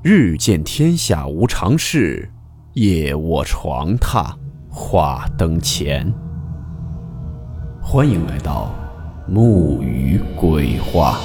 日见天下无常事，夜卧床榻话灯前。欢迎来到木鱼鬼话。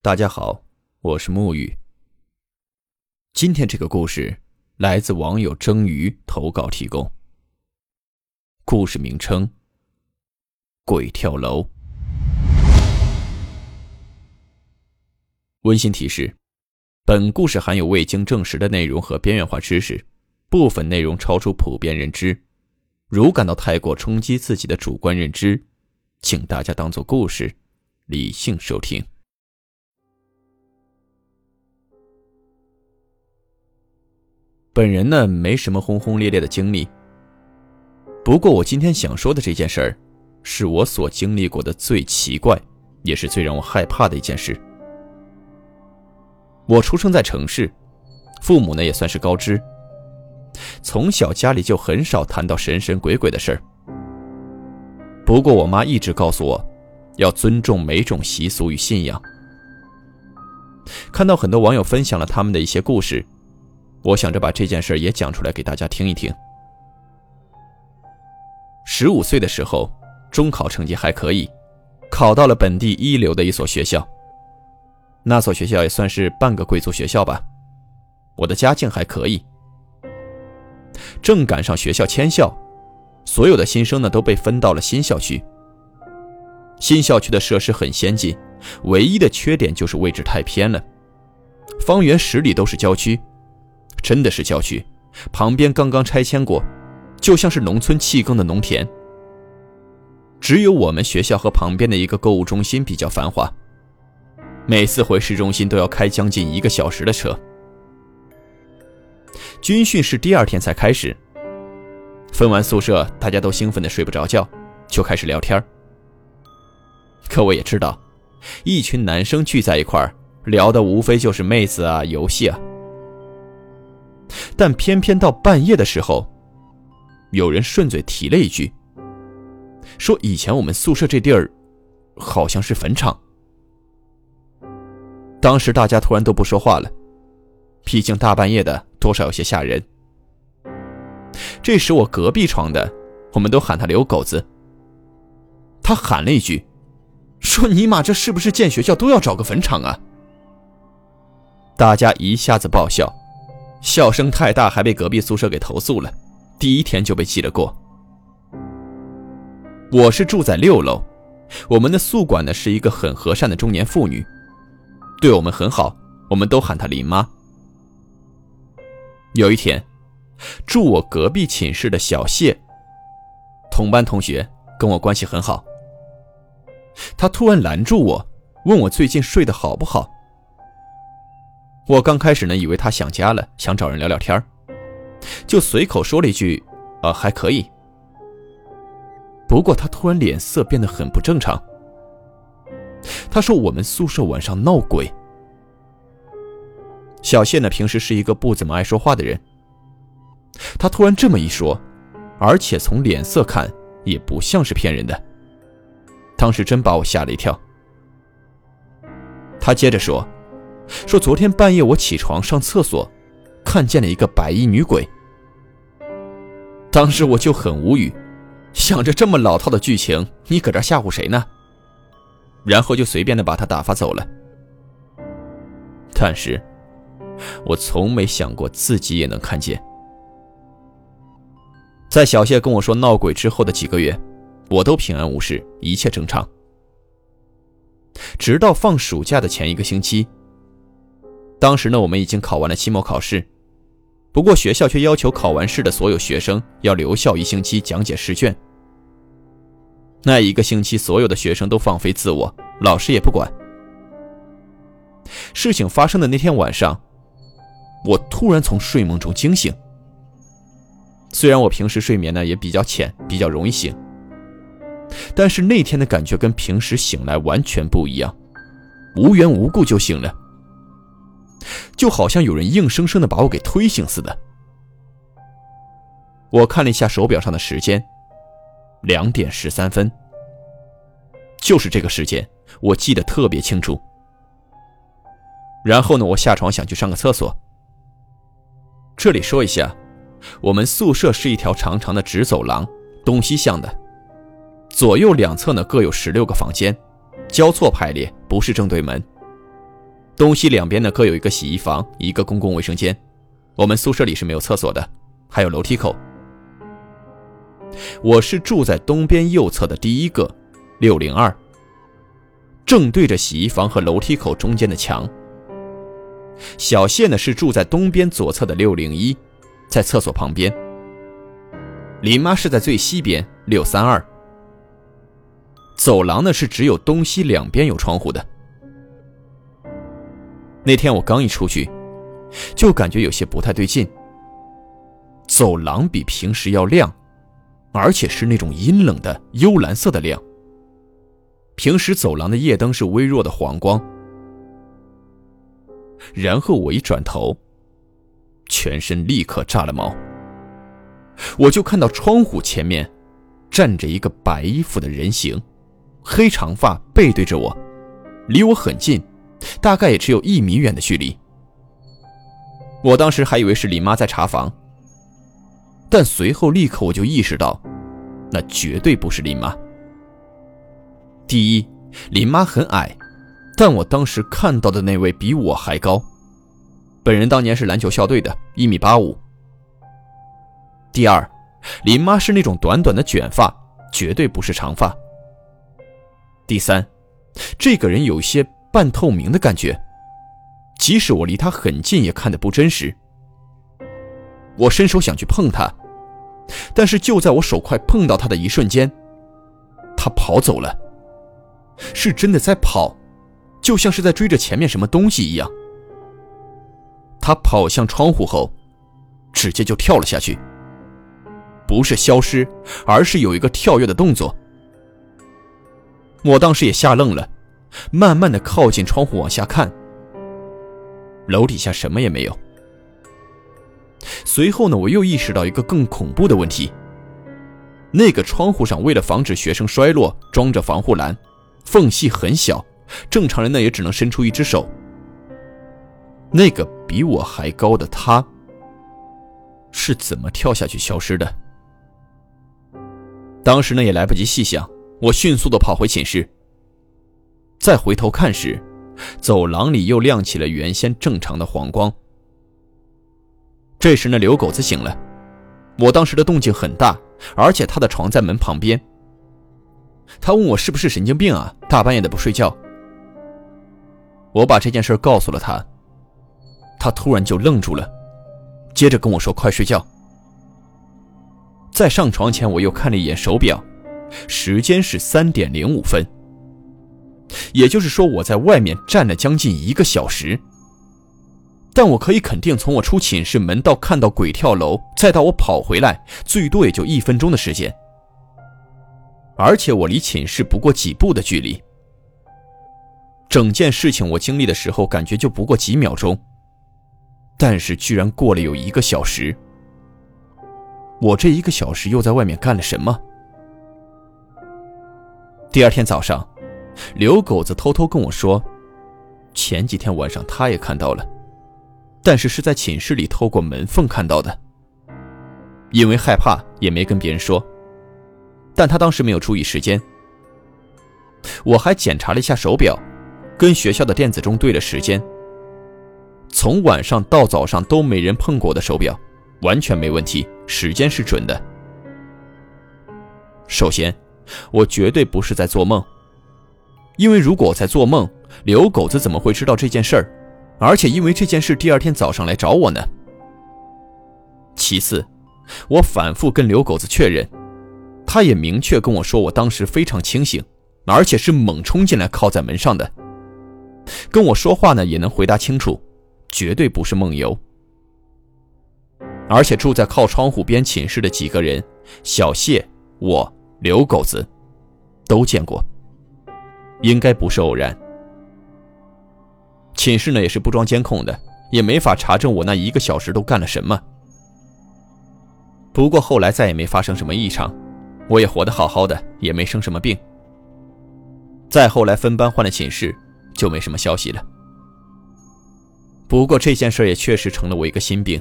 大家好，我是木鱼。今天这个故事来自网友蒸鱼投稿提供。故事名称：鬼跳楼。温馨提示：本故事含有未经证实的内容和边缘化知识，部分内容超出普遍认知。如感到太过冲击自己的主观认知，请大家当做故事，理性收听。本人呢，没什么轰轰烈烈的经历。不过，我今天想说的这件事儿，是我所经历过的最奇怪，也是最让我害怕的一件事。我出生在城市，父母呢也算是高知，从小家里就很少谈到神神鬼鬼的事儿。不过，我妈一直告诉我，要尊重每种习俗与信仰。看到很多网友分享了他们的一些故事，我想着把这件事也讲出来给大家听一听。十五岁的时候，中考成绩还可以，考到了本地一流的一所学校。那所学校也算是半个贵族学校吧。我的家境还可以，正赶上学校迁校，所有的新生呢都被分到了新校区。新校区的设施很先进，唯一的缺点就是位置太偏了，方圆十里都是郊区，真的是郊区，旁边刚刚拆迁过。就像是农村弃耕的农田，只有我们学校和旁边的一个购物中心比较繁华。每次回市中心都要开将近一个小时的车。军训是第二天才开始，分完宿舍，大家都兴奋的睡不着觉，就开始聊天。可我也知道，一群男生聚在一块儿，聊的无非就是妹子啊、游戏啊。但偏偏到半夜的时候。有人顺嘴提了一句，说以前我们宿舍这地儿，好像是坟场。当时大家突然都不说话了，毕竟大半夜的，多少有些吓人。这时我隔壁床的，我们都喊他刘狗子。他喊了一句，说尼玛这是不是建学校都要找个坟场啊？大家一下子爆笑，笑声太大，还被隔壁宿舍给投诉了。第一天就被记了过。我是住在六楼，我们的宿管呢是一个很和善的中年妇女，对我们很好，我们都喊她林妈。有一天，住我隔壁寝室的小谢，同班同学，跟我关系很好。他突然拦住我，问我最近睡得好不好。我刚开始呢，以为他想家了，想找人聊聊天儿。就随口说了一句：“啊，还可以。”不过他突然脸色变得很不正常。他说：“我们宿舍晚上闹鬼。”小谢呢，平时是一个不怎么爱说话的人。他突然这么一说，而且从脸色看也不像是骗人的，当时真把我吓了一跳。他接着说：“说昨天半夜我起床上厕所。”看见了一个白衣女鬼，当时我就很无语，想着这么老套的剧情，你搁这吓唬谁呢？然后就随便的把他打发走了。但是，我从没想过自己也能看见。在小谢跟我说闹鬼之后的几个月，我都平安无事，一切正常。直到放暑假的前一个星期，当时呢，我们已经考完了期末考试。不过学校却要求考完试的所有学生要留校一星期讲解试卷。那一个星期，所有的学生都放飞自我，老师也不管。事情发生的那天晚上，我突然从睡梦中惊醒。虽然我平时睡眠呢也比较浅，比较容易醒，但是那天的感觉跟平时醒来完全不一样，无缘无故就醒了。就好像有人硬生生的把我给推醒似的。我看了一下手表上的时间，两点十三分。就是这个时间，我记得特别清楚。然后呢，我下床想去上个厕所。这里说一下，我们宿舍是一条长长的直走廊，东西向的，左右两侧呢各有十六个房间，交错排列，不是正对门。东西两边呢各有一个洗衣房，一个公共卫生间。我们宿舍里是没有厕所的，还有楼梯口。我是住在东边右侧的第一个，六零二，正对着洗衣房和楼梯口中间的墙。小谢呢是住在东边左侧的六零一，在厕所旁边。林妈是在最西边六三二。走廊呢是只有东西两边有窗户的。那天我刚一出去，就感觉有些不太对劲。走廊比平时要亮，而且是那种阴冷的幽蓝色的亮。平时走廊的夜灯是微弱的黄光。然后我一转头，全身立刻炸了毛。我就看到窗户前面站着一个白衣服的人形，黑长发，背对着我，离我很近。大概也只有一米远的距离。我当时还以为是林妈在查房，但随后立刻我就意识到，那绝对不是林妈。第一，林妈很矮，但我当时看到的那位比我还高，本人当年是篮球校队的，一米八五。第二，林妈是那种短短的卷发，绝对不是长发。第三，这个人有些。半透明的感觉，即使我离他很近也看得不真实。我伸手想去碰他，但是就在我手快碰到他的一瞬间，他跑走了，是真的在跑，就像是在追着前面什么东西一样。他跑向窗户后，直接就跳了下去，不是消失，而是有一个跳跃的动作。我当时也吓愣了。慢慢的靠近窗户往下看，楼底下什么也没有。随后呢，我又意识到一个更恐怖的问题：那个窗户上为了防止学生摔落，装着防护栏，缝隙很小，正常人呢也只能伸出一只手。那个比我还高的他，是怎么跳下去消失的？当时呢也来不及细想，我迅速的跑回寝室。再回头看时，走廊里又亮起了原先正常的黄光。这时呢，刘狗子醒了。我当时的动静很大，而且他的床在门旁边。他问我是不是神经病啊，大半夜的不睡觉。我把这件事告诉了他，他突然就愣住了，接着跟我说：“快睡觉。”在上床前，我又看了一眼手表，时间是三点零五分。也就是说，我在外面站了将近一个小时。但我可以肯定，从我出寝室门到看到鬼跳楼，再到我跑回来，最多也就一分钟的时间。而且我离寝室不过几步的距离。整件事情我经历的时候，感觉就不过几秒钟，但是居然过了有一个小时。我这一个小时又在外面干了什么？第二天早上。刘狗子偷偷跟我说，前几天晚上他也看到了，但是是在寝室里透过门缝看到的。因为害怕，也没跟别人说。但他当时没有注意时间。我还检查了一下手表，跟学校的电子钟对了时间。从晚上到早上都没人碰过我的手表，完全没问题，时间是准的。首先，我绝对不是在做梦。因为如果我在做梦，刘狗子怎么会知道这件事儿？而且因为这件事，第二天早上来找我呢。其次，我反复跟刘狗子确认，他也明确跟我说，我当时非常清醒，而且是猛冲进来靠在门上的。跟我说话呢，也能回答清楚，绝对不是梦游。而且住在靠窗户边寝室的几个人，小谢、我、刘狗子，都见过。应该不是偶然。寝室呢也是不装监控的，也没法查证我那一个小时都干了什么。不过后来再也没发生什么异常，我也活得好好的，也没生什么病。再后来分班换了寝室，就没什么消息了。不过这件事也确实成了我一个心病，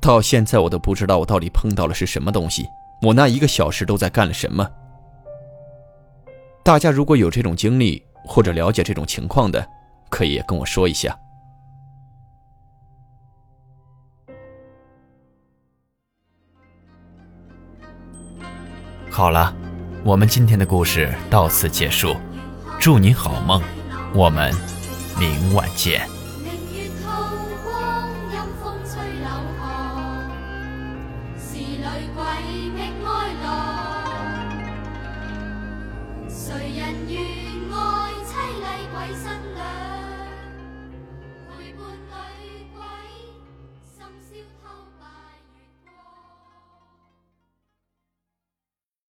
到现在我都不知道我到底碰到了是什么东西，我那一个小时都在干了什么。大家如果有这种经历或者了解这种情况的，可以跟我说一下。好了，我们今天的故事到此结束，祝你好梦，我们明晚见。